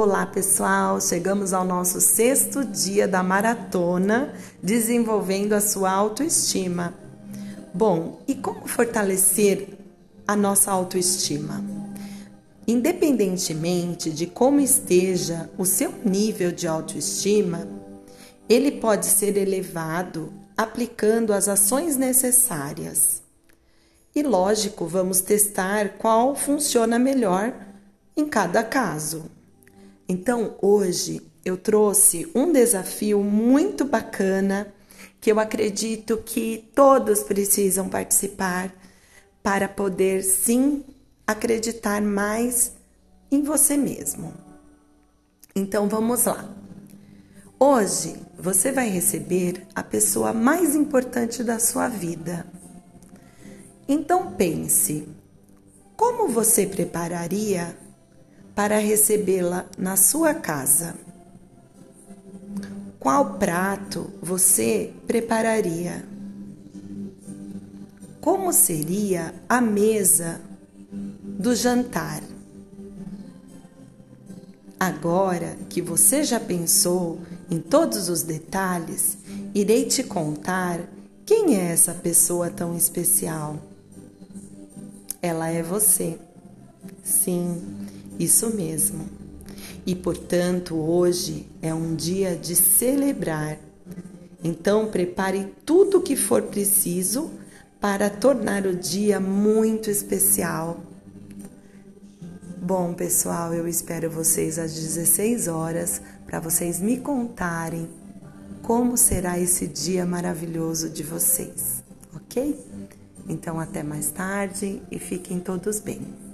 Olá, pessoal! Chegamos ao nosso sexto dia da maratona desenvolvendo a sua autoestima. Bom, e como fortalecer a nossa autoestima? Independentemente de como esteja o seu nível de autoestima, ele pode ser elevado aplicando as ações necessárias. E lógico, vamos testar qual funciona melhor em cada caso. Então, hoje eu trouxe um desafio muito bacana que eu acredito que todos precisam participar para poder sim acreditar mais em você mesmo. Então vamos lá. Hoje você vai receber a pessoa mais importante da sua vida. Então pense: como você prepararia para recebê-la na sua casa? Qual prato você prepararia? Como seria a mesa do jantar? Agora que você já pensou em todos os detalhes, irei te contar quem é essa pessoa tão especial. Ela é você. Sim, isso mesmo. E portanto, hoje é um dia de celebrar. Então, prepare tudo o que for preciso para tornar o dia muito especial. Bom, pessoal, eu espero vocês às 16 horas para vocês me contarem como será esse dia maravilhoso de vocês, ok? Então, até mais tarde e fiquem todos bem.